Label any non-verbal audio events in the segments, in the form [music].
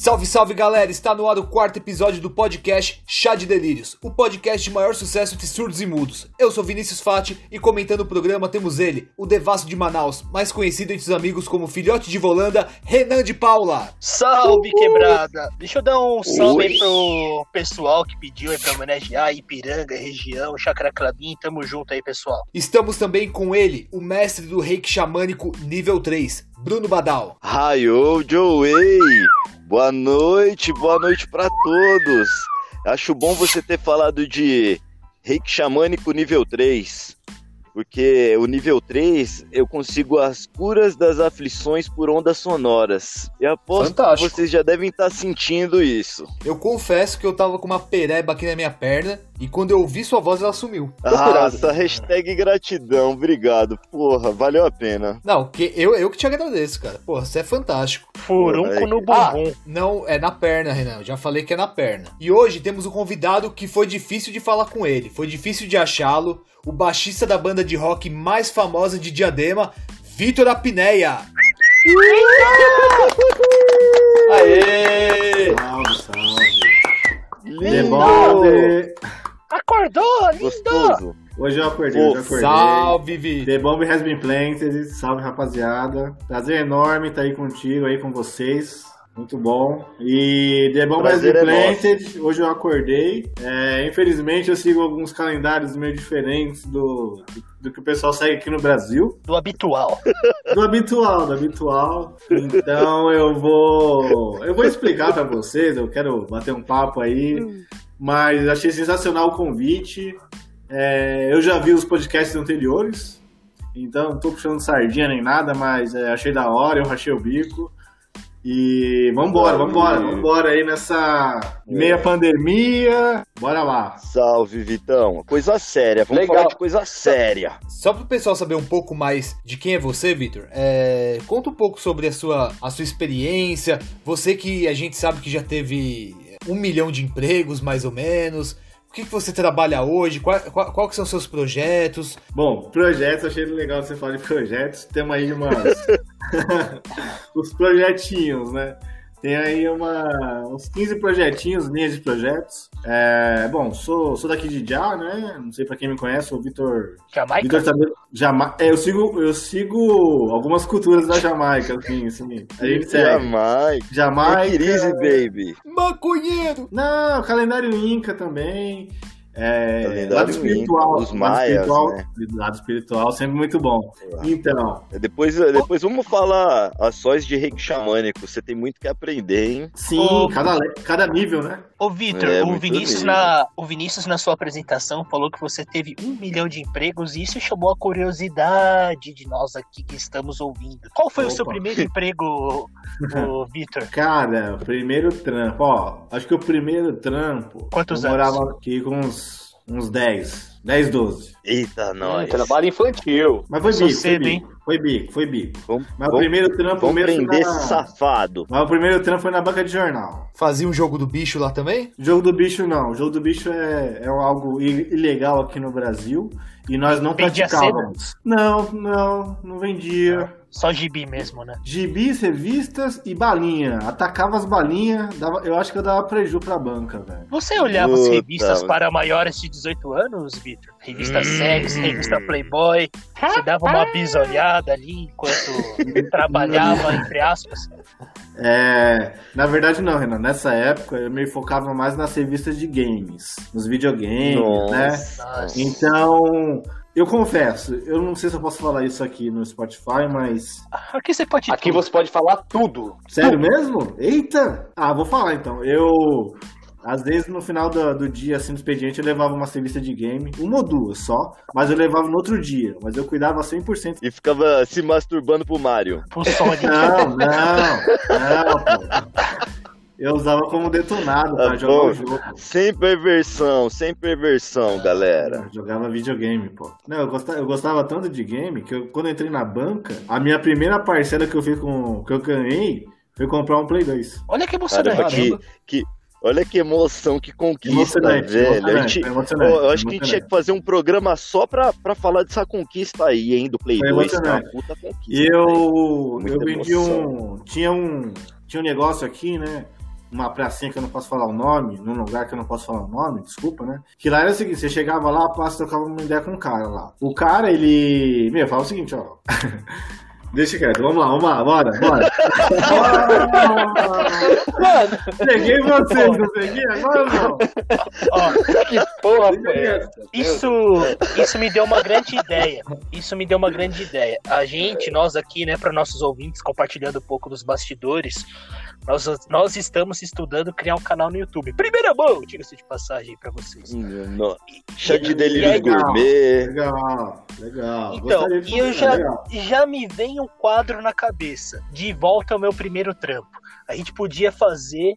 Salve, salve galera! Está no ar o quarto episódio do podcast Chá de Delírios, o podcast de maior sucesso entre surdos e mudos. Eu sou Vinícius Fati e comentando o programa temos ele, o Devasso de Manaus, mais conhecido entre os amigos como Filhote de Volanda, Renan de Paula. Salve, quebrada! Deixa eu dar um salve aí pro pessoal que pediu aí pra homenagear Ipiranga, região, Chacra Clabim. Tamo junto aí, pessoal. Estamos também com ele, o mestre do reiki xamânico nível 3, Bruno Badal. Raio Joey! Boa noite, boa noite para todos. Acho bom você ter falado de reiki xamânico nível 3, porque o nível 3 eu consigo as curas das aflições por ondas sonoras. E aposto Fantástico. que vocês já devem estar sentindo isso. Eu confesso que eu tava com uma pereba aqui na minha perna e quando eu ouvi sua voz, ela sumiu. Ah, essa hashtag gratidão, obrigado. Porra, valeu a pena. Não, que eu, eu que te agradeço, cara. Porra, você é fantástico. Furunco no bumbum. Ah, não, é na perna, Renan. Já falei que é na perna. E hoje temos um convidado que foi difícil de falar com ele. Foi difícil de achá-lo. O baixista da banda de rock mais famosa de Diadema, Vitor Apneia. Aê! Salve, salve. Lindo! Acordou, lindo! Gostoso. Hoje eu acordei, hoje eu acordei. Salve, Vi! The Bomb Has Been Planted, salve rapaziada. Prazer enorme estar aí contigo, aí com vocês. Muito bom. E The Bomb Has Been é Planted, hoje eu acordei. É, infelizmente eu sigo alguns calendários meio diferentes do, do, do, que o pessoal segue aqui no Brasil. Do habitual. [laughs] Do habitual, do habitual. Então eu vou. Eu vou explicar para vocês, eu quero bater um papo aí. Mas achei sensacional o convite. É, eu já vi os podcasts anteriores, então não tô puxando sardinha nem nada, mas é, achei da hora, eu rachei o bico. E vambora, vambora, vambora aí nessa meia é. pandemia. Bora lá. Salve, Vitão. Coisa séria, vamos Legal. falar de coisa séria. Só para o pessoal saber um pouco mais de quem é você, Vitor, é... conta um pouco sobre a sua, a sua experiência. Você que a gente sabe que já teve um milhão de empregos, mais ou menos. O que, que você trabalha hoje? Qual, qual, qual que são os seus projetos? Bom, projetos, achei legal você falar de projetos. Temos aí umas... [laughs] [laughs] os projetinhos, né? Tem aí uma, uns 15 projetinhos, linhas de projetos. É, bom, sou, sou daqui de Já, né? Não sei pra quem me conhece, o Vitor. Jamaica? Vitor também. Jama... É, eu sigo, eu sigo algumas culturas da Jamaica, assim, assim. A gente segue. Jamaica. Jamaica. Easy, baby. Maconheiro! Não, calendário Inca também. É, lado espiritual, os maias, espiritual, né? lado espiritual sempre muito bom. Então, depois, depois vamos falar ações de reiki xamânico. Você tem muito que aprender, hein? Sim, Ô, cada, cada nível, né? Ô, Vitor, é, o, Vinícius na, o Vinícius, na sua apresentação, falou que você teve um milhão de empregos e isso chamou a curiosidade de nós aqui que estamos ouvindo. Qual foi Opa. o seu primeiro emprego, [laughs] Vitor? Cara, primeiro trampo, ó, acho que o primeiro trampo. Quantos eu anos? morava aqui com uns, uns 10, 10, 12. Eita, nós. trabalho infantil. Mas foi bico, cedo, foi bico, foi bico, foi bico. Vamos, Mas vamos, o primeiro trampo vamos mesmo prender na... safado. Mas o primeiro trampo foi na banca de jornal. Fazia um jogo do bicho lá também? Jogo do bicho não. O jogo do bicho é, é algo ilegal aqui no Brasil. E nós não praticávamos. Não, não, não vendia. Só gibi mesmo, né? Gibis, revistas e balinha. Atacava as balinhas, dava, eu acho que eu dava preju pra banca, velho. Você olhava Puta, as revistas para maiores de 18 anos, Victor? Revista hum. Sex, revista Playboy. Você dava uma bisolhada ali enquanto [laughs] trabalhava, entre aspas. É, na verdade não, Renan. Nessa época eu me focava mais nas revistas de games, nos videogames, né? Nossa. né? Então, eu confesso, eu não sei se eu posso falar isso aqui no Spotify, mas. Aqui você pode. Aqui tudo. você pode falar tudo. Sério tudo. mesmo? Eita! Ah, vou falar então. Eu. Às vezes no final do, do dia, assim, do expediente, eu levava uma revista de game, uma ou duas só, mas eu levava no outro dia, mas eu cuidava 100%. E ficava se masturbando pro Mario. Pro Sonic. Não, não, não, pô. Eu usava como detonado pra ah, jogar pô, o jogo. Sem perversão, sem perversão, galera. Eu jogava videogame, pô. Não, eu gostava, eu gostava tanto de game que eu, quando eu entrei na banca, a minha primeira parcela que eu fiz com que eu ganhei foi comprar um Play 2. Olha que emocionante. Que, que, olha que emoção, que conquista, velho. A gente, eu acho que a gente tinha que fazer um programa só pra, pra falar dessa conquista aí, hein, do Play 2. Tá puta conquista. Eu, eu vendi um. Tinha um. Tinha um negócio aqui, né? Uma pracinha que eu não posso falar o nome, num lugar que eu não posso falar o nome, desculpa, né? Que lá era o seguinte, você chegava lá, passa, trocava uma ideia com um cara lá. O cara, ele. Meu, fala o seguinte, ó. [laughs] Deixa quieto, vamos lá, vamos lá, bora, bora. Mano, Peguei vocês, não peguei? Agora não. ó, Que porra foi essa? isso, isso me deu uma grande ideia. Isso me deu uma grande ideia. A gente, nós aqui, né, para nossos ouvintes, compartilhando um pouco dos bastidores, nós, nós estamos estudando criar um canal no YouTube. Primeira mão, diga-se de passagem para vocês. Chá de delírios aí- gourmet. Legal, legal. Então, e eu já, legal. já me vem um quadro na cabeça. De volta ao meu primeiro trampo. A gente podia fazer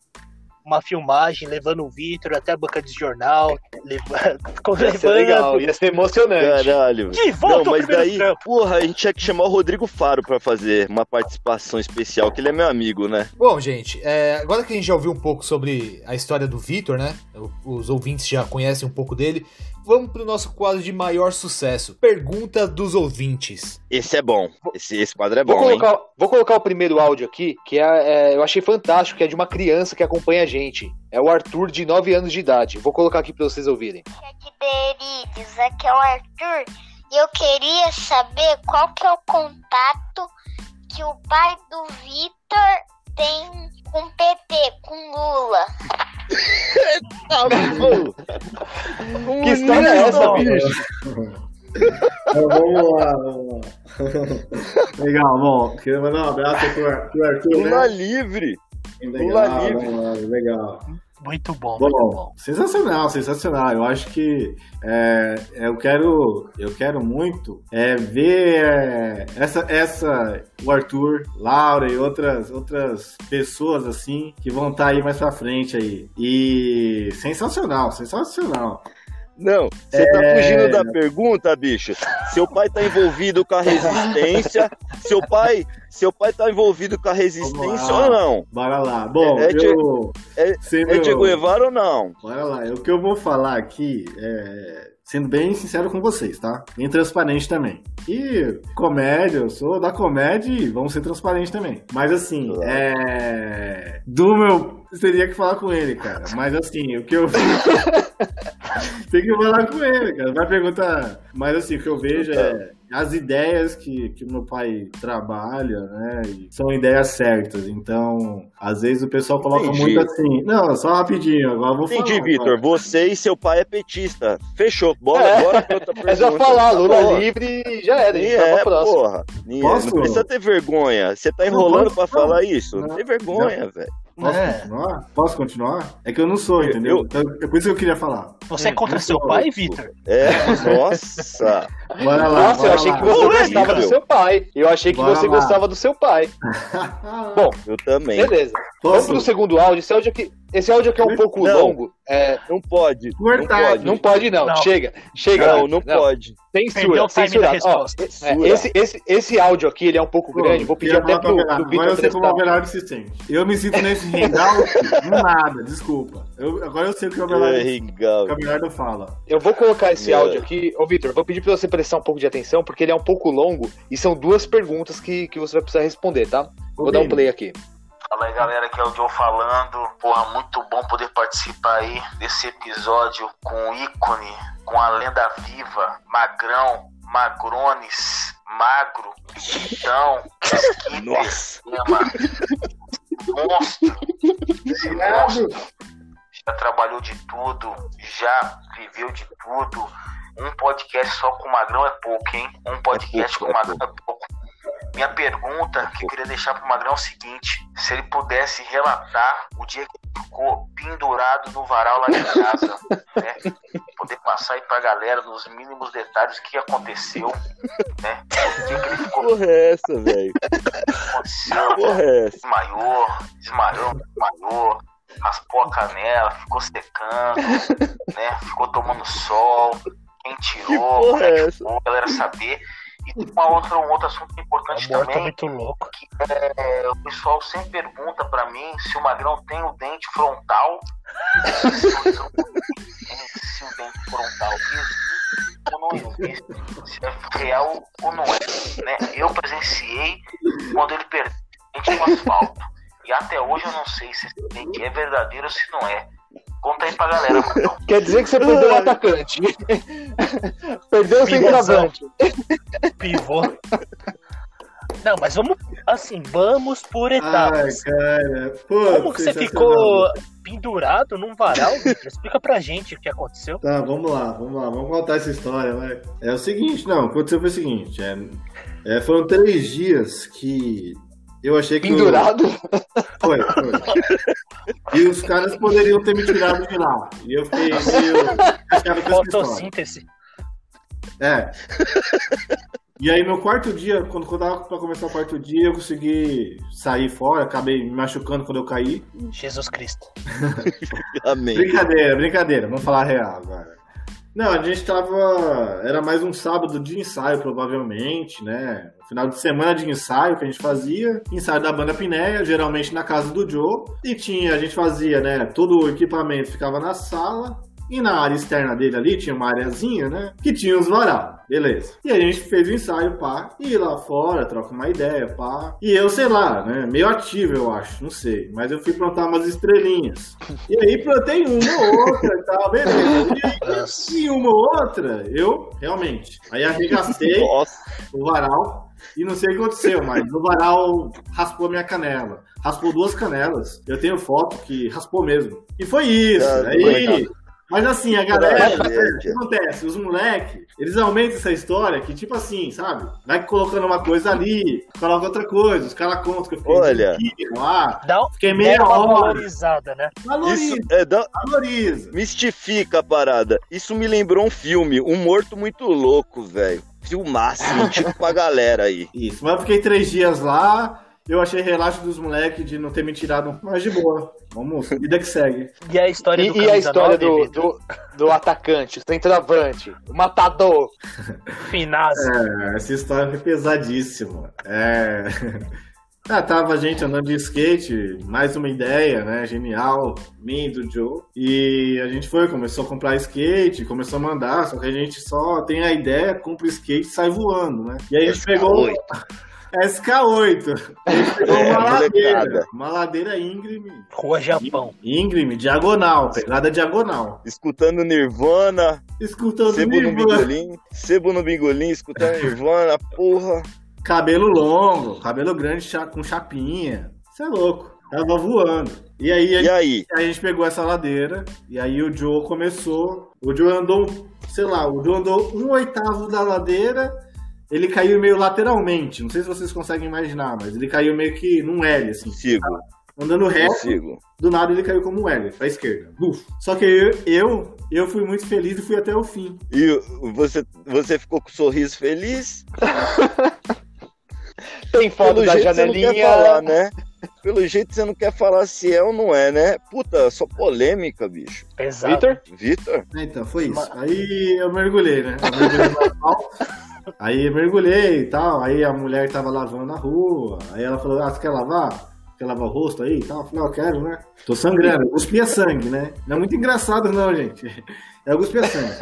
uma filmagem levando o Vitor até a banca de jornal, levando, [laughs] Ia ser legal, ia ser emocionante. Caralho. de volta Não, ao mas primeiro daí, trampo. porra, a gente tinha que chamar o Rodrigo Faro pra fazer uma participação especial, que ele é meu amigo, né? Bom, gente, é, agora que a gente já ouviu um pouco sobre a história do Vitor, né? Os ouvintes já conhecem um pouco dele. Vamos pro nosso quadro de maior sucesso. Pergunta dos ouvintes. Esse é bom. Esse, esse quadro é Vou bom, hein? colocar, vou colocar o primeiro áudio aqui, que é, é, eu achei fantástico, que é de uma criança que acompanha a gente. É o Arthur, de 9 anos de idade. Vou colocar aqui pra vocês ouvirem. Berídeos, aqui é o Arthur e eu queria saber qual que é o contato que o pai do Vitor tem com o PT, com Lula. Que história é essa, bicho? Então, vamos lá, vamos lá. Legal, bom, queria mandar um abraço pro Ar- pro Arthur, Lula né? livre. Legal, Lula livre. lá, legal. Muito bom, muito Bom, bom. sensacional, sensacional. Eu acho que é, eu quero, eu quero muito é, ver é, essa, essa, o Arthur, Laura e outras, outras pessoas assim que vão estar aí mais pra frente aí. E sensacional, sensacional. Não, você tá É. fugindo da pergunta, bicho. Seu pai tá envolvido com a resistência. [laughs] Seu pai, seu pai tá envolvido com a resistência ou não? Bora lá. Bom, É, é eu é- É Diego Guevara ou não? Bora lá. O que eu vou falar aqui é sendo bem sincero com vocês, tá? Bem transparente também. E comédia, eu sou da comédia e vamos ser transparentes também. Mas assim, é. Do meu. Teria que falar com ele, cara. Mas assim, o que eu. [laughs] Tem que falar com ele, cara. Vai perguntar. Mas assim, o que eu vejo é as ideias que, que meu pai trabalha, né? são ideias certas. Então, às vezes o pessoal coloca Entendi. muito assim. Não, só rapidinho, agora vou falar. Entendi. Vitor. Você e seu pai é petista. Fechou. Bora, É. bora pra outra pergunta. [laughs] É só falar, Lula Porra. livre já era. Tá é, próxima. porra. É. Posso? Não precisa ter vergonha. Você tá enrolando posso- pra falar isso? Não Não. tem vergonha, velho. Posso É. continuar? Posso continuar? É que eu não sou, entendeu? Eu- Então, é por isso que eu queria falar. Você é contra eu seu pai, Vitor? É, nossa. [laughs] Bora lá. Nossa, eu bora achei lá. que você Polêmica. gostava do seu pai. Eu achei que Bora você lá. gostava do seu pai. [laughs] Bom, Eu também. beleza. Vamos Posso pro segundo áudio. Esse áudio aqui, esse áudio aqui é um pouco Não. longo. É, Não pode. Não Cortar. pode. não pode, não. Não. Chega. Chega. Não, Vitor. não pode. Perdeu Censura, o time da censura. Ó, é, esse, esse, esse áudio aqui, ele é um pouco grande. Vou pedir até pro, pro Agora eu Vitor sei como o. Abelardo se sente. Eu me sinto nesse hangout [laughs] do nada, desculpa. Eu- agora eu sei o que o Abelardo, É, o Abelardo fala. Eu vou colocar esse É. áudio aqui. Ô, Vitor, vou pedir pra você prestar um pouco de atenção, porque ele é um pouco longo e são duas perguntas que, que você vai precisar responder, tá? Vou dar um play aqui. Fala aí galera, aqui é o Joe falando. Porra, muito bom poder participar aí desse episódio com o ícone, com a lenda viva, Magrão, Magrones, Magro, Então, [laughs] Skipper, Nossa. Monstro, esse monstro já trabalhou de tudo, já viveu de tudo. Um podcast só com o Magrão é pouco, hein? Um podcast pouco, com o é Magrão é pouco. Minha pergunta que eu queria deixar pro Magrão é o seguinte: se ele pudesse relatar o dia que ele ficou pendurado no varal lá de casa, né? Poder passar aí pra galera nos mínimos detalhes o que aconteceu, né? O dia que ele ficou Porra é essa, velho? aconteceu, Porra é essa? desmaiou, desmaiou, desmaiou, raspou a canela, ficou secando, né? Ficou tomando sol, quem tirou, Que é que é essa? a galera saber. E tem uma outra, um outro assunto importante tá também, muito louco. que é, o pessoal sempre pergunta pra mim se o Magrão tem o dente frontal. se, o, se o dente frontal existe ou não existe. Se é real ou não é. Né? Eu presenciei quando ele perdeu o dente no asfalto. E até hoje eu não sei se esse fake é verdadeiro ou se não é. Conta aí pra galera, Magrão. [laughs] Quer dizer que você perdeu o atacante. [laughs] perdeu o centroavante. Pivô. Não, mas vamos, assim, vamos por Ai, etapas. cara. Pô, Como que você ficou pendurado num varal? Explica pra gente o que aconteceu. Tá, vamos lá, vamos lá, vamos contar essa história, vai. É o seguinte, não, o que aconteceu foi o seguinte, é, é, foram três dias que eu achei que... Pendurado. Foi, foi. E os caras poderiam ter me tirado de lá. E eu fiquei meio. Fotossíntese. É. E aí, meu quarto dia, quando, quando tava pra começar o quarto dia, eu consegui sair fora, acabei me machucando quando eu caí. Jesus Cristo. Amém. Brincadeira, brincadeira, vamos falar a real agora. Não, a gente tava. Era mais um sábado de ensaio, provavelmente, né? Final de semana de ensaio que a gente fazia. Ensaio da banda Pinéia, geralmente na casa do Joe. E tinha, a gente fazia, né? Todo o equipamento ficava na sala. E na área externa dele ali tinha uma areazinha, né? Que tinha os varal. Beleza. E a gente fez o ensaio, pá. E lá fora, troca uma ideia, pá. E eu, sei lá, né? Meio ativo, eu acho. Não sei. Mas eu fui plantar umas estrelinhas. E aí plantei uma ou outra e tal, beleza. E aí, e uma ou outra, eu, realmente. Aí arregacei Nossa, o varal. E não sei o que aconteceu, mas o varal raspou a minha canela. Raspou duas canelas. Eu tenho foto que raspou mesmo. E foi isso. Caramba, aí. Mas assim, a galera, o que acontece? Os moleques, eles aumentam essa história que, tipo assim, sabe? Vai colocando uma coisa ali, coloca outra coisa, os caras contam que eu fiquei Olha. dividido lá. Dá, Fiquei meia dá uma hora. valorizada, né? Valoriza, isso é, dá- valoriza. mistifica a parada. Isso me lembrou um filme, Um Morto Muito Louco, velho. Filmaço, [laughs] indico pra galera aí. Isso, mas eu fiquei três dias lá. Eu achei relaxo dos moleques de não ter me tirado, mas de boa. Vamos, vida que segue. E a história E, do e a camisa história 9, do, do, do atacante, o centroavante, o matador. Finazzi. É, essa história foi pesadíssima. É. [laughs] Ah, tava a gente andando de skate, mais uma ideia, né? Genial, e do Joe. E a gente foi, começou a comprar skate, começou a mandar, só que a gente só tem a ideia, compra o skate e sai voando, né? E aí a gente pegou [laughs] SK8. A gente pegou É, uma ladeira, molecada. uma ladeira íngreme. Rua Japão. Íngreme, diagonal, pegada diagonal. Escutando Nirvana, Escutando sebo no Nirvana. bingolim, sebo no bingolim, escutando Nirvana, porra. Cabelo longo, cabelo grande com chapinha. Você é louco. Tava voando. E aí a E? Aí a gente pegou essa ladeira e aí o Joe começou. O Joe andou, sei lá, o Joe andou um oitavo da ladeira. Ele caiu meio lateralmente. Não sei se vocês conseguem imaginar, mas ele caiu meio que num L, assim. Consigo, Andando reto, consigo. do nada ele caiu como um L, pra esquerda. Buf. Só que eu, eu, eu fui muito feliz e fui até o fim. E você, você ficou com um sorriso feliz? [laughs] Tem foto Pelo da jeito você não janelinha. quer falar, né? Pelo jeito você não quer falar se é ou não é, né? Puta, só polêmica, bicho. Pesado. Vitor? Vitor? É, Então, foi isso. Aí eu mergulhei, né? Eu mergulhei no. Aí eu mergulhei e tal. Aí a mulher tava lavando na rua. Aí ela falou: Ah, você quer lavar? Quer lavar o rosto aí e tal? Eu falei: "Ah, Eu quero, né? Tô sangrando. Eu cuspia sangue, né? Não é muito engraçado, não, gente. Eu cuspia sangue.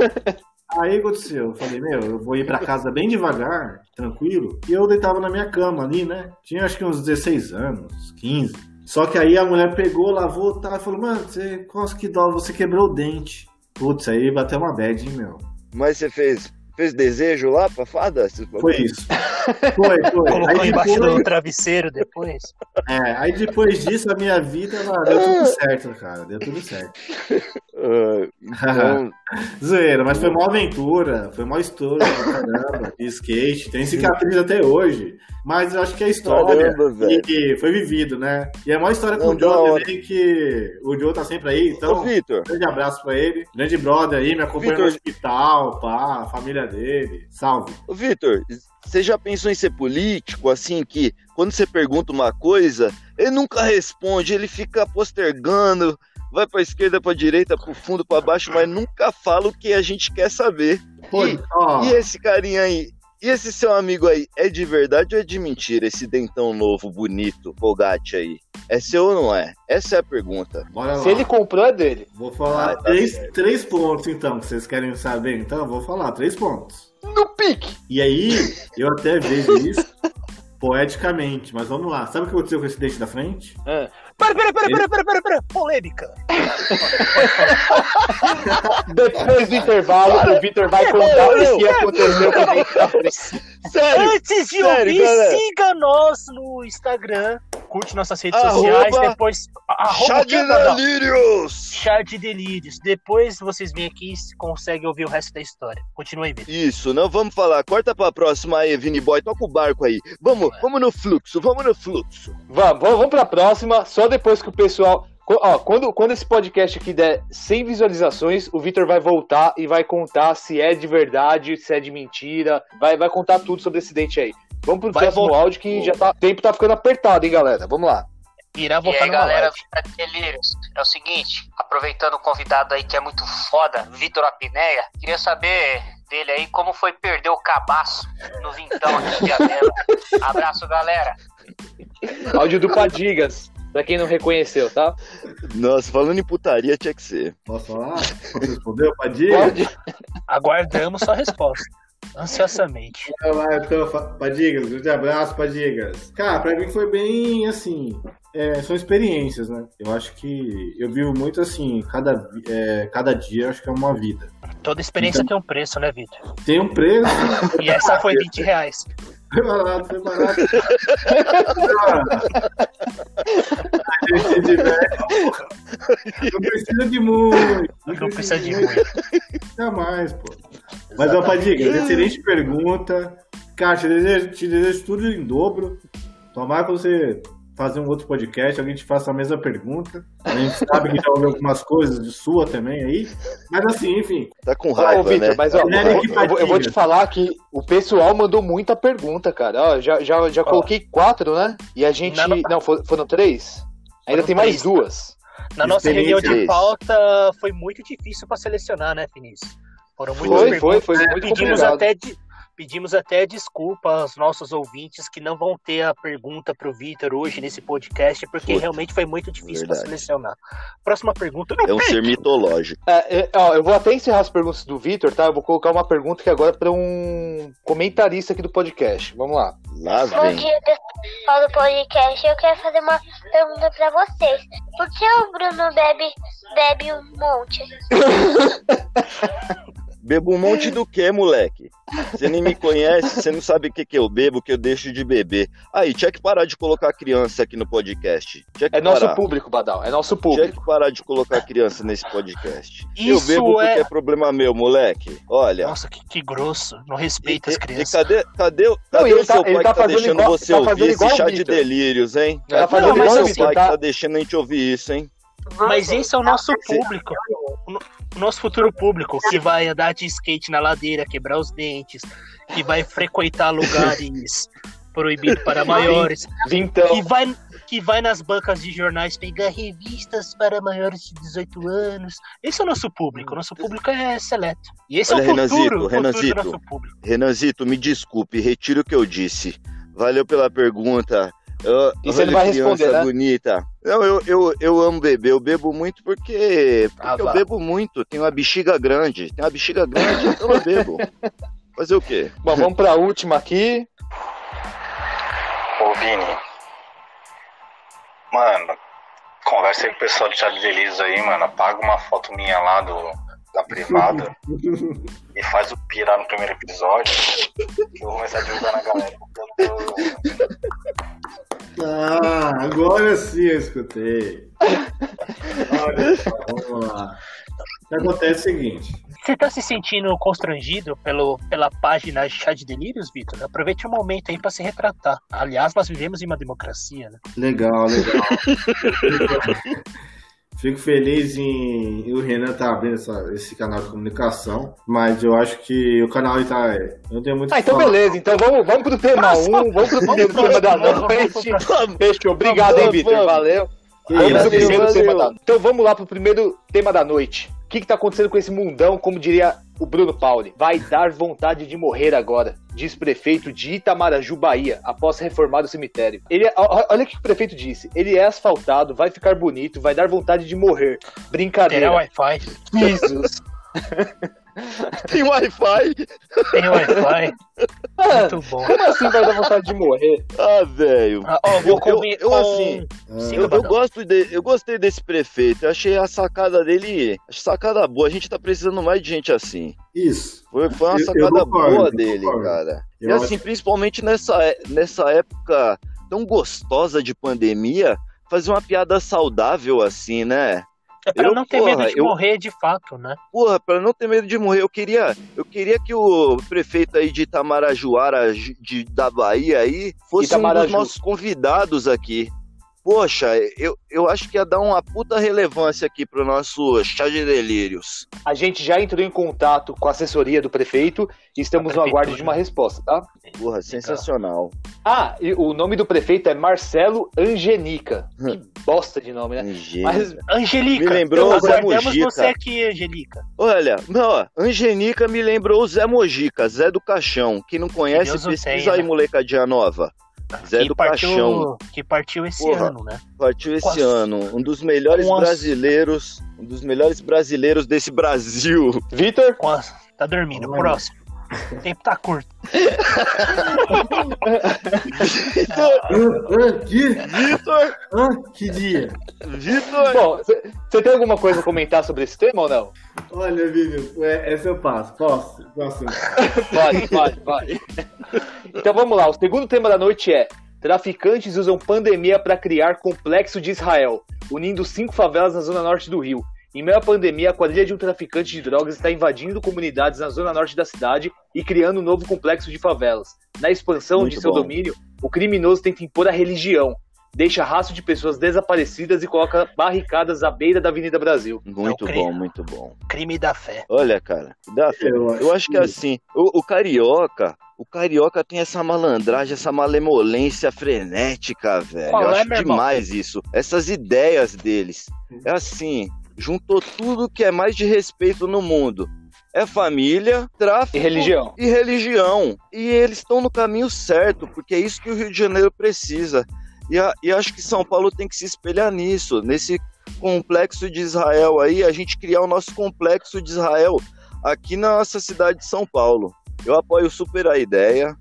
Aí aconteceu? Eu falei: Meu, eu vou ir pra casa bem devagar, tranquilo. E eu deitava na minha cama ali, né? Tinha acho que uns 16 anos, 15. Só que aí a mulher pegou, lavou tá, e falou: Mano, você, nossa, que dó, você quebrou o dente. Putz, aí bateu uma bad, hein, meu. Mas você fez, fez desejo lá pra fada? Foi isso. Foi, foi. Colocou Aí embaixo depois, do travesseiro depois. é, aí depois disso, a minha vida ela deu tudo certo, cara. Deu tudo certo. [laughs] Ah, então, [laughs] [laughs] Zoeira, mas foi uma aventura, foi uma história caramba, de skate, tem cicatriz até hoje. Mas eu acho que é história Caramba, e foi vivido, né? E é uma história com Não, o Joe também, que o Joe tá sempre aí, Ô, então. Vitor, Grande abraço pra ele. Grande brother aí, me acompanha no Vitor. hospital, pá, a família dele. Salve. Ô, Vitor, você já pensou em ser político, assim, que quando você pergunta uma coisa, ele nunca responde, ele fica postergando, vai pra esquerda, pra direita, pro fundo, pra baixo, mas nunca fala o que a gente quer saber. Pô, E- E esse carinha aí, e esse seu amigo aí, é de verdade ou é de mentira, esse dentão novo, bonito, Bogatti aí? É seu ou não é? Essa é a pergunta. bora lá. Se ele comprou, é dele. Vou falar Ah, tá três, certo. três pontos, então, que vocês querem saber. Então, eu vou falar três pontos. No pique. E aí, eu até vejo isso [laughs] poeticamente, mas vamos lá. Sabe o que aconteceu com esse dente da frente? É. Pera, pera, pera, pera, pera, pera, pera. Polêmica. [laughs] Depois do intervalo, o Vitor vai contar o que aconteceu com frente. [laughs] Sério? Antes de sério, ouvir, galera. siga nós no Instagram. Curte nossas redes Arroba sociais. Depois. Arroba Chá delírios! Chá de delírios. Depois vocês vêm aqui e conseguem ouvir o resto da história. Continua aí, Vitor. Isso, não vamos falar. Corta pra próxima aí, Vini Boy. Toca o barco aí. Vamos, vamos no fluxo, vamos no fluxo. Vamos, vamos, vamos pra próxima, só depois que o pessoal. Ó, quando, quando esse podcast aqui der 100 visualizações, o Vitor vai voltar e vai contar se é de verdade, se é de mentira. Vai, vai contar tudo sobre esse dente aí. Vamos pro Vai próximo voltar. áudio que já tá, o tempo tá ficando apertado, hein, galera? Vamos lá. Irá E voltar aí, numa galera Delírios, é o seguinte, aproveitando o convidado aí que é muito foda, Vitor Apneia, queria saber dele aí como foi perder o cabaço no vintão aqui de Diadema. [laughs] Abraço, galera. Áudio do Padigas, pra quem não reconheceu, tá? Nossa, falando em putaria, tinha que ser. Posso falar? Posso responder, Padilha? Pode. Aguardamos sua resposta. Ansiosamente. Vai lá, então, Fa- Padigas, grande abraço, Padigas. Cara, pra mim foi bem assim. é, são experiências, né? Eu acho que eu vivo muito assim, cada, é, cada dia eu acho que é uma vida. Toda experiência tem um preço, né, Vitor? Tem um preço, [laughs] E essa foi 20 reais. foi barato, foi barato. [laughs] A gente se diverte. Não precisa de muito. Não precisa de muito. Jamais, pô. Mas, ó, Padigas, excelente pergunta. Cara, te desejo, te desejo tudo em dobro. Tomara que você fazer um outro podcast, alguém te faça a mesma pergunta. A gente [laughs] sabe que já ouviu algumas coisas de sua também aí. Mas assim, enfim. Tá com Ô, raiva, Vitor, né? mas ó, eu, vou- eu vou- te falar que o pessoal mandou muita pergunta, cara. Ó, já já, já coloquei quatro, né? E a gente. Não, não. Não, for- foram três? Ainda Foram tem mais três. duas. Na nossa reunião de pauta foi muito difícil pra selecionar, né, Vinícius? Foram muitas Foi, perguntas. foi, foi muito pedimos complicado. até de- pedimos até desculpa aos nossos ouvintes que não vão ter a pergunta pro Vitor hoje nesse podcast, porque Puta, realmente foi muito difícil para selecionar. Próxima pergunta. É um ser mitológico. É, é, ó, eu vou até encerrar as perguntas do Vitor, tá? Eu vou colocar uma pergunta que agora é pra um comentarista aqui do podcast. Vamos lá. Lá Bom vem. dia, pessoal do podcast. Eu quero fazer uma pergunta pra vocês. Por que o Bruno bebe, bebe um monte? [laughs] Bebo um monte do que, moleque? Você nem me conhece, você não sabe o que, que eu bebo, o que eu deixo de beber. Aí, tinha que parar de colocar criança aqui no podcast. Tinha É nosso parar. público, Badal. É nosso Tinha público. que parar de colocar criança nesse podcast. eu Isso bebo porque é- é problema meu, moleque. Olha. Nossa, que, que grosso. Não respeita E- as crianças. E cadê, cadê, Não, cadê ele o seu tá- pai ele que tá tá deixando igual- você tá ouvir esse chá de delírios, hein? Tá Cadê fazendo o igual o seu pai tá? que tá deixando a gente ouvir isso, hein? Mas esse é o nosso público. O no- o nosso futuro público, que vai andar de skate na ladeira, quebrar os dentes, que vai frequentar lugares [laughs] proibidos para maiores, Vintão. que vai, que vai nas bancas de jornais pegar revistas para maiores de 18 anos. Esse é o nosso público. O nosso público é seleto. E esse Olha, é o futuro, Renanzito, futuro Renanzito. do nosso público. Renanzito, me desculpe, retiro o que eu disse. Valeu pela pergunta. Eu, E você não vai criança responder, né? bonita. Não, eu, eu, eu amo beber. Eu bebo muito porque, porque Ah, eu bebo muito. Tenho uma bexiga grande. Tenho uma bexiga grande, então eu bebo. [laughs] Fazer o quê? Bom, vamos pra última aqui. Ô Vini. Mano, conversa aí com o pessoal de de Delírios aí, mano. Apaga uma foto minha lá do, da privada [laughs] e faz o pirar no primeiro episódio. Que eu vou começar a divulgar na galera. eu Ah, agora sim eu escutei. Olha só, vamos lá. O que acontece é o seguinte. Você tá se sentindo constrangido pelo, pela página Chá de Delírios, Vitor? Aproveite o momento aí para se retratar. Aliás, nós vivemos em uma democracia, né? Legal, legal. [laughs] Fico feliz em o Renan tá abrindo essa- esse canal de comunicação, mas eu acho que o canal tá. Eu não tenho muito Ah, então falar. beleza. Então vamos, vamos pro tema 1, um, vamos pro primeiro tema da noite. Fechou. Obrigado, hein, Vitor. Valeu. Vamos pro primeiro tema da... Então vamos lá pro primeiro tema da noite. O que, que tá acontecendo com esse mundão, como diria o Bruno Pauli? Vai dar vontade de morrer agora, diz prefeito de Itamaraju, Bahia, após reformar o cemitério. Ele, é- olha o que o prefeito disse. Ele é asfaltado, vai ficar bonito, vai dar vontade de morrer. Terá Brincadeira. Wi-Fi. Jesus. [laughs] Tem Wi-Fi. Tem Wi-Fi. Ah, Muito bom. como assim vai dar vontade de morrer? Ah, velho. Ah, ó, vou Eu- eu- combi- eu, com- assim, Siga, Eu, eu gosto de, eu gostei desse prefeito. Eu achei a sacada dele. Achei sacada boa. A gente tá precisando mais de gente assim. Isso. Foi, foi uma Eu- eu sacada concordo, boa eu dele, cara. Eu e assim, acho- principalmente nessa, é- nessa época tão gostosa de pandemia, fazer uma piada saudável assim, né? É [laughs] pra eu, não ter porra, medo de eu- morrer de fato, né? Porra, pra não ter medo de morrer, eu queria, eu queria que o prefeito aí de Itamarajuara, de, da Bahia aí, fosse um Itamaraju. dos nossos convidados aqui. Poxa, eu, eu acho que ia dar uma puta relevância aqui pro nosso chá de delírios. A gente já entrou em contato com a assessoria do prefeito e estamos no aguardo de uma resposta, tá? Porra, sensacional. Ah, e o nome do prefeito é Marcelo Angenica. Que bosta de nome, né? Gênio. Mas Angelica, Me lembrou então o Zé Mojica. você aqui, Angelica. Olha, não, Angenica me lembrou o Zé Mojica, Zé do Caixão. Quem não conhece, pesquisa aí, né? molecadinha nova. Zé que do partiu, Caixão. Que partiu esse Porra. ano, né? Partiu esse Quase. ano. Um dos melhores as- brasileiros. Um dos melhores brasileiros desse Brasil. Vitor, Tá dormindo. Próximo. O tempo tá curto. Que, Vitor! ah, que dia. Vitor! bom, você tem alguma coisa a comentar sobre esse tema ou não? Olha, Vitor, é, essa eu passo. Posso? Posso? Pode, pode, pode. Então vamos lá, o segundo tema da noite é Traficantes usam pandemia para criar complexo de Israel, unindo cinco favelas na zona norte do Rio. Em meio à pandemia, a quadrilha de um traficante de drogas está invadindo comunidades na zona norte da cidade e criando um novo complexo de favelas. Na expansão Muito de seu bom. domínio, o criminoso tenta impor a religião, deixa rastro de pessoas desaparecidas e coloca barricadas à beira da Avenida Brasil. Muito creio. bom, muito bom. Crime da fé. Olha, cara, dá fé. Eu Eu acho que assim, o, o carioca, o carioca tem essa malandragem, essa malemolência frenética, velho. Qual Eu é, acho meu irmão? demais isso. Essas ideias deles. É assim, juntou tudo que é mais de respeito no mundo. É família, tráfico E religião. e religião. E eles estão no caminho certo, porque é isso que o Rio de Janeiro precisa. E, a- e acho que São Paulo tem que se espelhar nisso, nesse complexo de Israel aí, a gente criar o nosso complexo de Israel aqui na nossa cidade de São Paulo. Eu apoio super a ideia.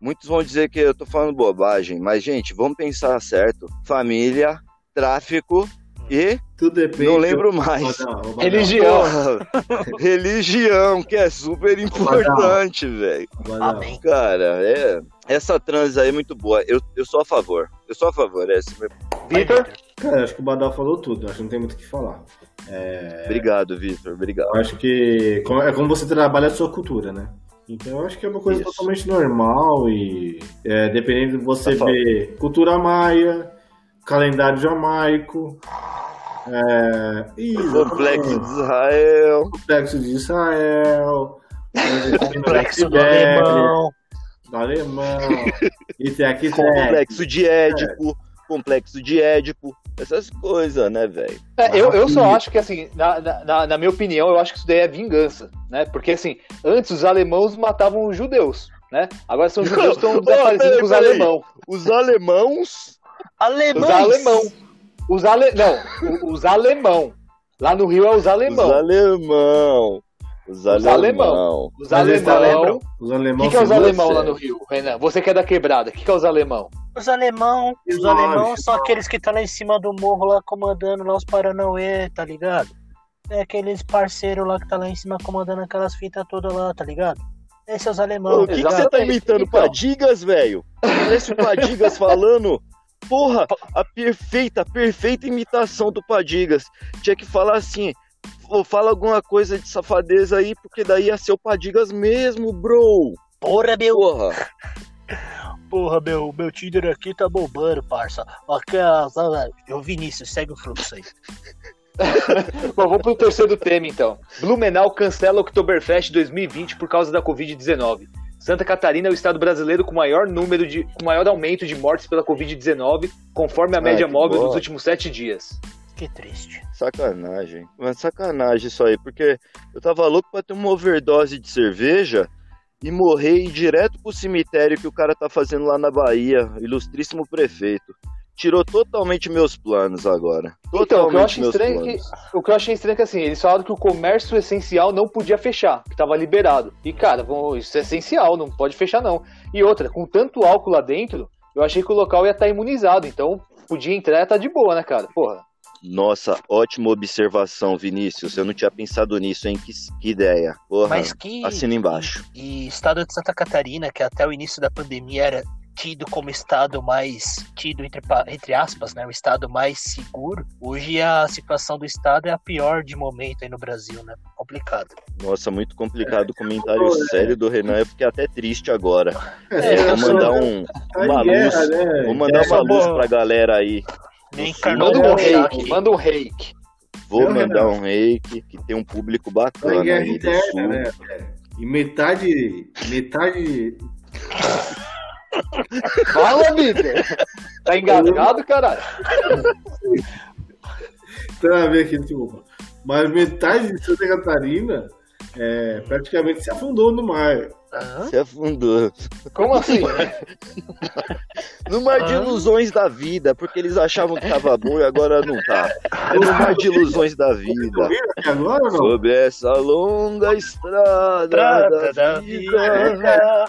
Muitos vão dizer que eu tô falando bobagem, mas gente, vamos pensar certo. Família, tráfico e Tudo depende. não lembro mais. Religião. [laughs] Religião, que é super importante, velho. Cara, é, essa trans aí é muito boa. Eu, eu sou a favor. Eu sou a favor. É esse meu... Vitor, Cara, acho que o Badal falou tudo. Acho que não tem muito o que falar. É, Obrigado, Vitor. Obrigado. Eu acho que é como você trabalha a sua cultura, né? Então eu acho que é uma coisa Isso. totalmente normal e é, dependendo de você Tá ver cultura maia, calendário jamaico, é, e Complexo de Israel. complexo de Israel, Complexo do alemão. do alemão, e tem aqui tem, Complexo de Édipo. Complexo de Édipo. Essas coisas, né, velho? É, eu, eu só acho que, assim, na, na- na, minha opinião, eu acho que isso daí é vingança, né? Porque, assim, antes os alemãos matavam os judeus, né? Agora são os judeus [laughs] que estão desaparecendo com os alemãos. Os alemãos. Os Alemães. alemão. Os ale... Não, o- os alemão. Lá no Rio é os Os alemão. alemão. Os alemão. alemão. Os Mas eles alemão. lembram? Os O alemãos que, que é os alemão você. lá no Rio, Renan? Você que é da quebrada, o que, que é os alemão? Os alemão, os alemão são aqueles que tá lá em cima do morro lá comandando lá os Paranauê, tá ligado? É aqueles parceiros lá que tá lá em cima comandando aquelas fitas todas lá, tá ligado? Esses são os alemão, O que, que você tá imitando? Então. Padigas, velho? Parece o Padigas falando. Porra, a perfeita, perfeita imitação do Padigas. Tinha que falar assim. "Ô, Fala alguma coisa de safadeza aí, porque daí ia ser o Padigas mesmo, bro. Porra, meu, Porra. porra, meu, meu Tinder aqui tá bombando, parça. Aquelas, eu Vinícius, segue o fluxo aí. [laughs] Bom, vamos pro terceiro tema então. Blumenau cancela o Oktoberfest 2020 por causa da Covid-19. Santa Catarina é o estado brasileiro com maior número de, com maior aumento de mortes pela Covid-19, conforme a Ai, média móvel boa. dos últimos sete dias. Que triste. Sacanagem. Mas sacanagem isso aí, porque eu tava louco pra ter uma overdose de cerveja e morrer e ir direto pro cemitério que o cara tá fazendo lá na Bahia, ilustríssimo prefeito. Tirou totalmente meus planos agora. Então, o que eu Totalmente meus estranho é que, planos. o que eu achei estranho é que assim, eles falaram que o comércio essencial não podia fechar, que tava liberado. E cara, bom, isso é essencial, não pode fechar não. E outra, com tanto álcool lá dentro, eu achei que o local ia estar imunizado, então podia entrar e tá de boa, né, cara? Porra. Nossa, ótima observação, Vinícius. Eu não tinha pensado nisso, hein? Que, que ideia. Porra, Mas que. assina embaixo. E estado de Santa Catarina, que até o início da pandemia era tido como estado mais tido entre, entre aspas, né, o estado mais seguro. Hoje a situação do estado é a pior de momento aí no Brasil, né? Complicado. Nossa, muito complicado o comentário sério do Renan. Eu fiquei até triste agora. É, vou eu sou- mandar um, uma luz. né? Vou mandar uma luz pra galera aí. Manda um Bochac. reiki, manda um reiki. Vou mandar Renan. um reiki que tem um público bacana guerra aí do interna, sul. né? E metade. Metade. Fala, Vitor! Tá engasgado, caralho? Travei aqui, desculpa. Mas metade de Santa Catarina é, praticamente se afundou no mar. Hã? Se afundou. Como assim? No mar de ilusões da vida, porque eles achavam que tava bom e agora não tá. É no mar de ilusões da vida. Agora não? Sobre essa longa estrada da vida.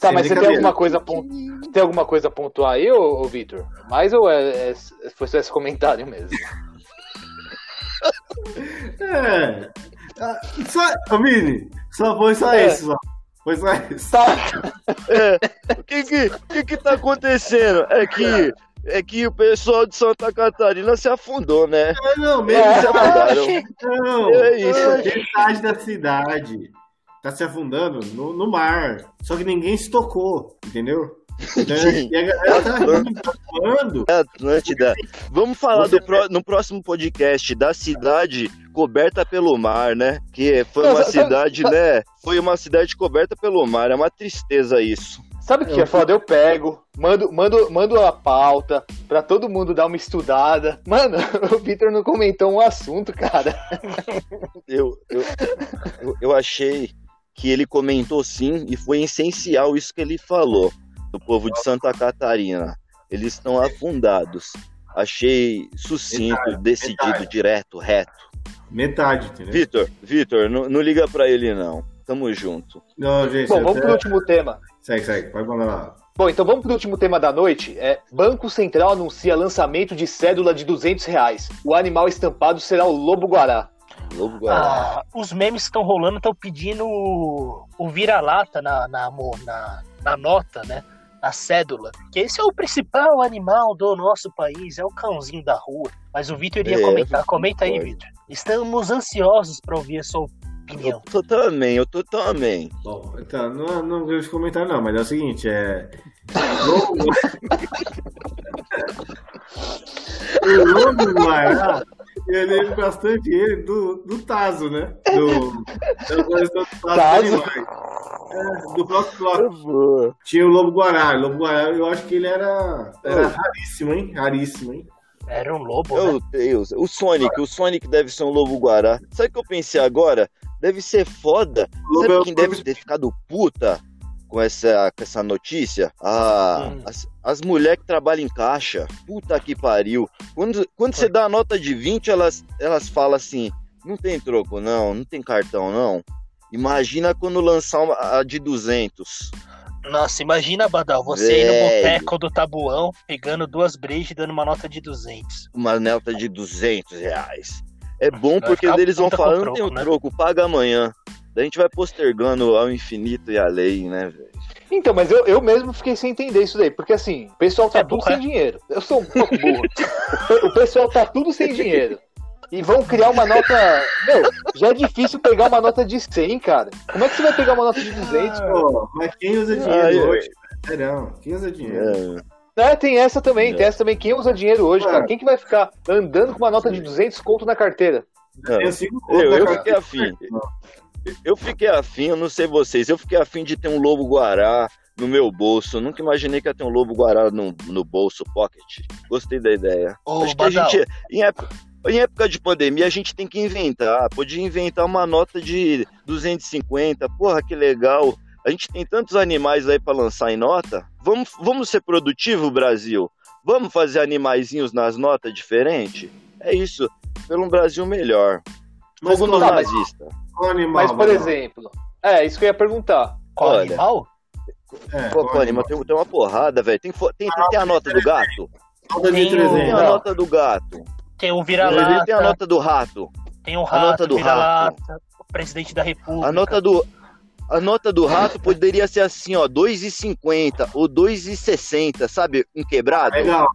Tá, Sem mas você tem alguma coisa tem alguma coisa a pontuar aí, ô, ô Vitor? Mais ou é, é- foi só esse comentário mesmo? [laughs] É. Ah, Só, ô, Vini, só foi só É. isso, só. Foi só isso. Tá. É, o que que, o que que tá acontecendo? É que, é que o pessoal de Santa Catarina se afundou, né? É, não, mesmo É. Se afundaram. [laughs] não. É isso. Metade da cidade tá se afundando no, no mar. Só que ninguém se tocou, entendeu? Então, Sim. e a galera tá rindo, tá zoando. É Atlântida. Vamos falar Você do pró- no próximo podcast da cidade coberta pelo mar, né? Que foi Não, uma cidade, né? Foi uma cidade coberta pelo mar. É uma tristeza isso. Sabe o que é foda? Eu pego, mando, mando, mando a pauta pra todo mundo dar uma estudada. Mano, [laughs] o Vitor não comentou um assunto, cara. Eu, eu, eu, eu achei que ele comentou sim e foi essencial isso que ele falou do povo de Santa Catarina. Eles estão afundados. Achei sucinto, Metade, decidido, metade. direto, reto. Metade, entendeu? Vitor, Vitor, não, não liga pra ele não. Tamo junto. Não, gente, Bom, vamos até- pro último tema. Segue, segue, pode mandar lá. Bom, então vamos pro último tema da noite. É, Banco Central anuncia lançamento de cédula de 200 reais. O animal estampado será o lobo guará. Lobo Guará. Ah, os memes que estão rolando estão pedindo o o vira-lata na, na, na, na nota, né? Na cédula. Que esse é o principal animal do nosso país, é o cãozinho da rua. Mas o Vitor iria É, comentar. Comenta aí. Vitor. Estamos ansiosos para ouvir a sua opinião. Eu tô também, eu tô também. Bom, então, não, não vejo comentário não, mas é o seguinte, é... Lobo- [laughs] o Lobo Guará, eu lembro bastante ele do, do Tazo, né? Do, [laughs] da coleção do Tazo Tazo? Animais. É, do próximo bloco. Tinha o Lobo Guará. O Lobo Guará, eu acho que ele era, era raríssimo, hein? Raríssimo, hein? Era um lobo, né? Meu Deus, o Sonic, o Sonic deve ser um lobo guará. Sabe o que eu pensei agora? Deve ser foda. Lobo é Sabe o quem deve ter ficado puta com essa, com essa notícia? Ah, Hum. as, as mulheres que trabalham em caixa. Puta que pariu. Quando, quando você dá a nota de 20, elas, elas falam assim: não tem troco, não, não tem cartão, não. Imagina quando lançar uma, a de 200. Nossa, imagina, Badal, você ir no Velho. boteco do Tabuão, pegando duas brejas e dando uma nota de 200. Uma nota de 200 reais. É bom porque eles vão falar: não tem o né?" troco, paga amanhã. Daí a gente vai postergando ao infinito e além, né, velho? Então, mas eu, eu mesmo fiquei sem entender isso daí, porque assim, o pessoal tá É tudo burro, sem é? dinheiro. Eu sou um pouco burro. [laughs] o pessoal tá tudo sem dinheiro. E vão criar uma nota. Meu, já é difícil pegar uma nota de 100, cara. Como é que você vai pegar uma nota de 200? Pô, mas quem usa dinheiro hoje? Sério, quem usa dinheiro? É. É, tem essa também, É. tem essa também. Quem usa dinheiro hoje, É. cara? Quem que vai ficar andando com uma nota de 200 conto na carteira? Não. Eu, eu cara. fiquei afim. Eu fiquei afim, eu não sei vocês, eu fiquei afim de ter um lobo guará no meu bolso. Eu nunca imaginei que ia ter um lobo guará no, no bolso pocket. Gostei da ideia. Ô, Acho que a Badal, gente, em época, em época de pandemia, a gente tem que inventar. Podia inventar uma nota de 250. Porra, que legal. A gente tem tantos animais aí pra lançar em nota. Vamos, vamos ser produtivo, Brasil. Vamos fazer animaizinhos nas notas diferentes? É isso, pelo Brasil melhor. Mas Fogo no nazista. Qual animal, Mas, por exemplo, é, isso que eu ia perguntar. Qual Olha. animal? É, qual pô, anima, tem, tem uma porrada, velho. Tem, tem, tem, tem a nota do gato? Tem o- Tem a 300. Não. nota do gato. Tem o Tem vira-lata, a nota do rato. tem o a nota rato, do vira-lata, o presidente da república. A nota do. A nota do rato poderia ser assim, ó, 2,50 ou 2,60, sabe? Um quebrado. Legal.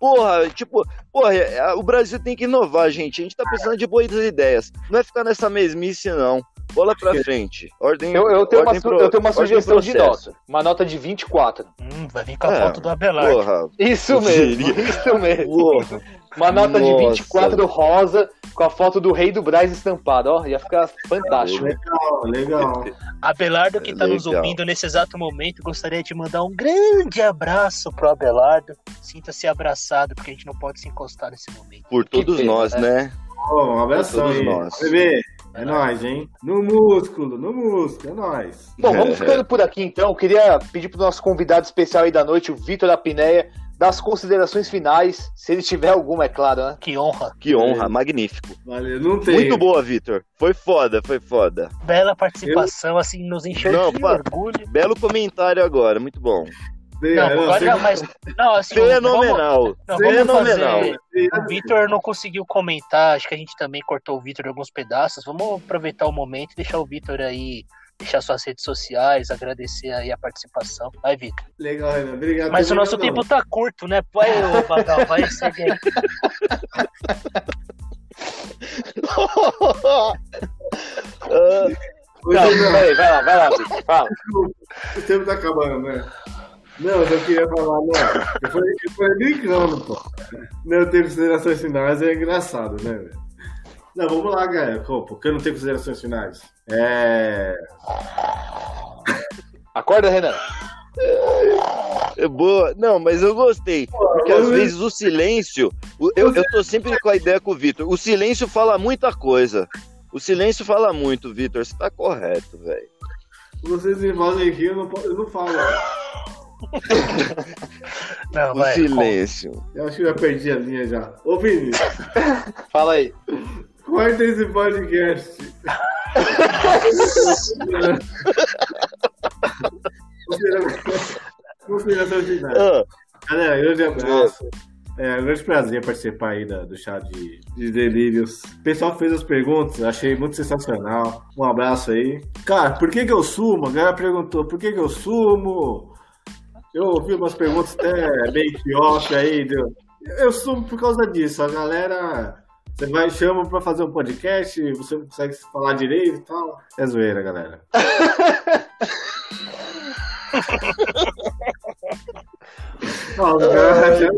Porra, tipo, porra, é, o Brasil tem que inovar, gente. A gente tá precisando de boas ideias. Não é ficar nessa mesmice, não. Bola pra frente. Ordem. Eu, eu tenho, uma, ordem su- pro- eu tenho uma sugestão de nota. Uma nota de 24. Hum, vai vir com a É, foto do Abelardo. Porra. Isso mesmo, isso mesmo. Porra. Uma nota de Nossa. 24 rosa com a foto do rei do Braz estampado, ó. Ia ficar fantástico. Legal, legal. Abelardo que tá nos Legal. ouvindo nesse exato momento, gostaria de mandar um grande abraço pro Abelardo. Sinta-se abraçado, porque a gente não pode se encostar nesse momento. Por todos pena, nós, né? Ô, um abração Todos aí. nós. Bebê, é nóis, hein? No músculo, no músculo, é nóis. Bom, vamos [laughs] ficando por aqui então. Eu queria pedir pro nosso convidado especial aí da noite, o Vitor Apineia, dar as considerações finais, se ele tiver alguma, é claro, né? Que honra. Que honra, magnífico. Valeu, não tem. Muito boa, Vitor. Foi foda, foi foda. Bela participação, assim, nos encheu Não, de pa- orgulho. Belo comentário agora, muito bom. Não, eu agora, mas. Não, assim, Fenomenal. vamos Fenomenal. O Vitor não conseguiu comentar, acho que a gente também cortou o Vitor em alguns pedaços. Vamos aproveitar o momento e deixar o Vitor aí, deixar suas redes sociais, agradecer aí a participação. Vai, Vitor. Legal, Renan. Obrigado. Mas o nosso Obrigado. tempo tá curto, né? Vai, ô, Bagal, vai [laughs] seguir aí. Não, peraí, vai lá, vai lá, Vitor. Fala. O tempo tá acabando, né? Não, eu queria falar, não. Eu falei, eu falei brincando, pô. Não ter considerações finais é engraçado, né, velho? Não, vamos lá, galera. Pô, Por que eu não tenho considerações finais? É. Acorda, Renan. é boa. Não, mas eu gostei. Porque às vezes o silêncio. Eu, eu tô sempre com a ideia com o Vitor. O silêncio fala muita coisa. O silêncio fala muito, Vitor. Você tá correto, velho. Vocês me fazem rir, eu não, eu não falo. [laughs] Não, O vai. silêncio. Eu acho que eu já perdi a linha já. Ô, Vini, Fala aí. Corta esse podcast. Considerações [laughs] finais. Ah, Galera, grande abraço. É um grande prazer participar aí da- do chá de, de delírios. O pessoal que fez as perguntas, achei muito sensacional. Um abraço aí. Cara, por que que eu sumo? A galera perguntou, por que que eu sumo? Eu ouvi umas perguntas até bem off aí. Deu. Eu sumo por causa disso. A galera, você vai chama pra fazer um podcast, você não consegue falar direito e tal. É zoeira, galera. Já- [laughs] ai,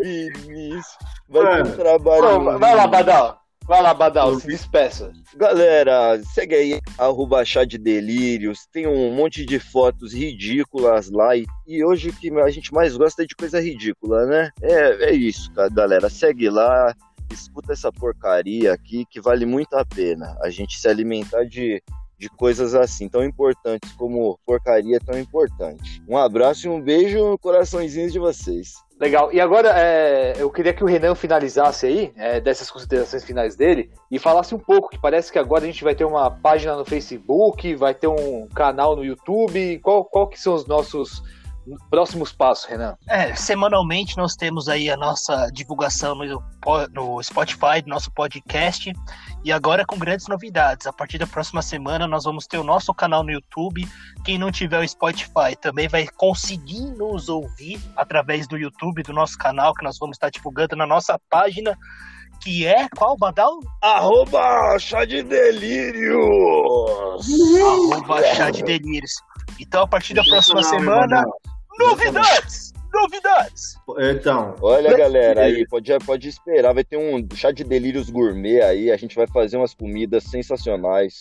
Vinícius. Vai ter Mano. trabalho. Não, vai lá, Badal. Vai lá, Badal, se despeça. Galera, segue aí, arroba chá de delírios. Tem um monte de fotos ridículas lá. E, e hoje o que a gente mais gosta é de coisa ridícula, né? É, é isso, cara, galera. Segue lá, escuta essa porcaria aqui que vale muito a pena. A gente se alimentar de, de coisas assim, tão importantes como porcaria tão importante. Um abraço e um beijo no coraçõezinhos de vocês. Legal. E agora, é, eu queria que o Renan finalizasse aí, é, dessas considerações finais dele, e falasse um pouco, que parece que agora a gente vai ter uma página no Facebook, vai ter um canal no YouTube. Qual, qual que são os nossos próximos passos, Renan? É, semanalmente nós temos aí a nossa divulgação no, no Spotify do nosso podcast e agora com grandes novidades. A partir da próxima semana nós vamos ter o nosso canal no YouTube. Quem não tiver o Spotify também vai conseguir nos ouvir através do YouTube do nosso canal que nós vamos estar divulgando na nossa página. Que é qual, Badal? Arroba chá de delírios! Arroba Chá de Delírios. Então, a partir da próxima semana. Novidades! Novidades! Então, Olha, galera, aí pode, pode esperar, vai ter um chá de delírios gourmet aí, a gente vai fazer umas comidas sensacionais.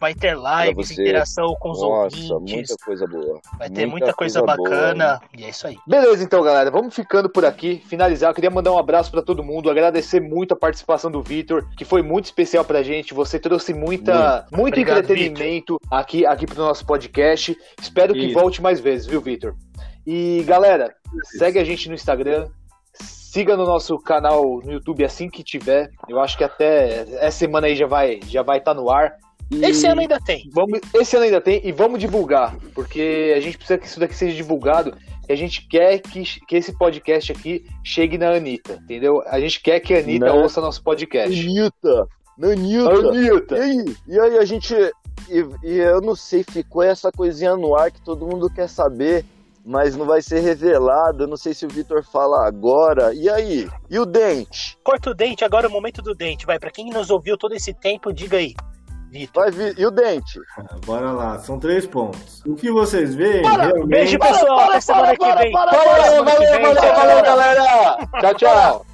Vai ter lives, interação com os Nossa, ouvintes. muita coisa boa. Vai ter muita, coisa, boa. bacana. E é isso aí. Beleza, então, galera, vamos ficando por aqui. Finalizar, eu queria mandar um abraço pra todo mundo, agradecer muito a participação do Vitor, que foi muito especial pra gente. Você trouxe muita, muito Obrigado, entretenimento aqui, aqui pro nosso podcast. Espero que Isso. volte mais vezes, viu, Vitor? E galera, segue a gente no Instagram, Siga no nosso canal no YouTube assim que tiver. Eu acho que até essa semana aí já vai já vai estar no ar. E Esse ano ainda tem. Vamos, esse ano ainda tem e vamos divulgar, porque a gente precisa que isso daqui seja divulgado. E a gente quer que, que esse podcast aqui chegue na Anitta, entendeu? A gente quer que a Anitta Né? ouça nosso podcast. Anitta! Anitta! Anitta! E aí? E aí a gente. E, e eu não sei, ficou essa coisinha no ar que todo mundo quer saber, mas não vai ser revelado. Eu não sei se o Vitor fala agora. E aí? E o dente? Corta o dente, agora é o momento do dente. Vai, pra quem nos ouviu todo esse tempo, diga aí. Vitor. Vai. E o dente? Bora lá, são três pontos. O que vocês veem, Bora, realmente. beijo, pessoal. Até semana que vem. Valeu, valeu, vem, valeu, valeu, galera! Tchau, tchau!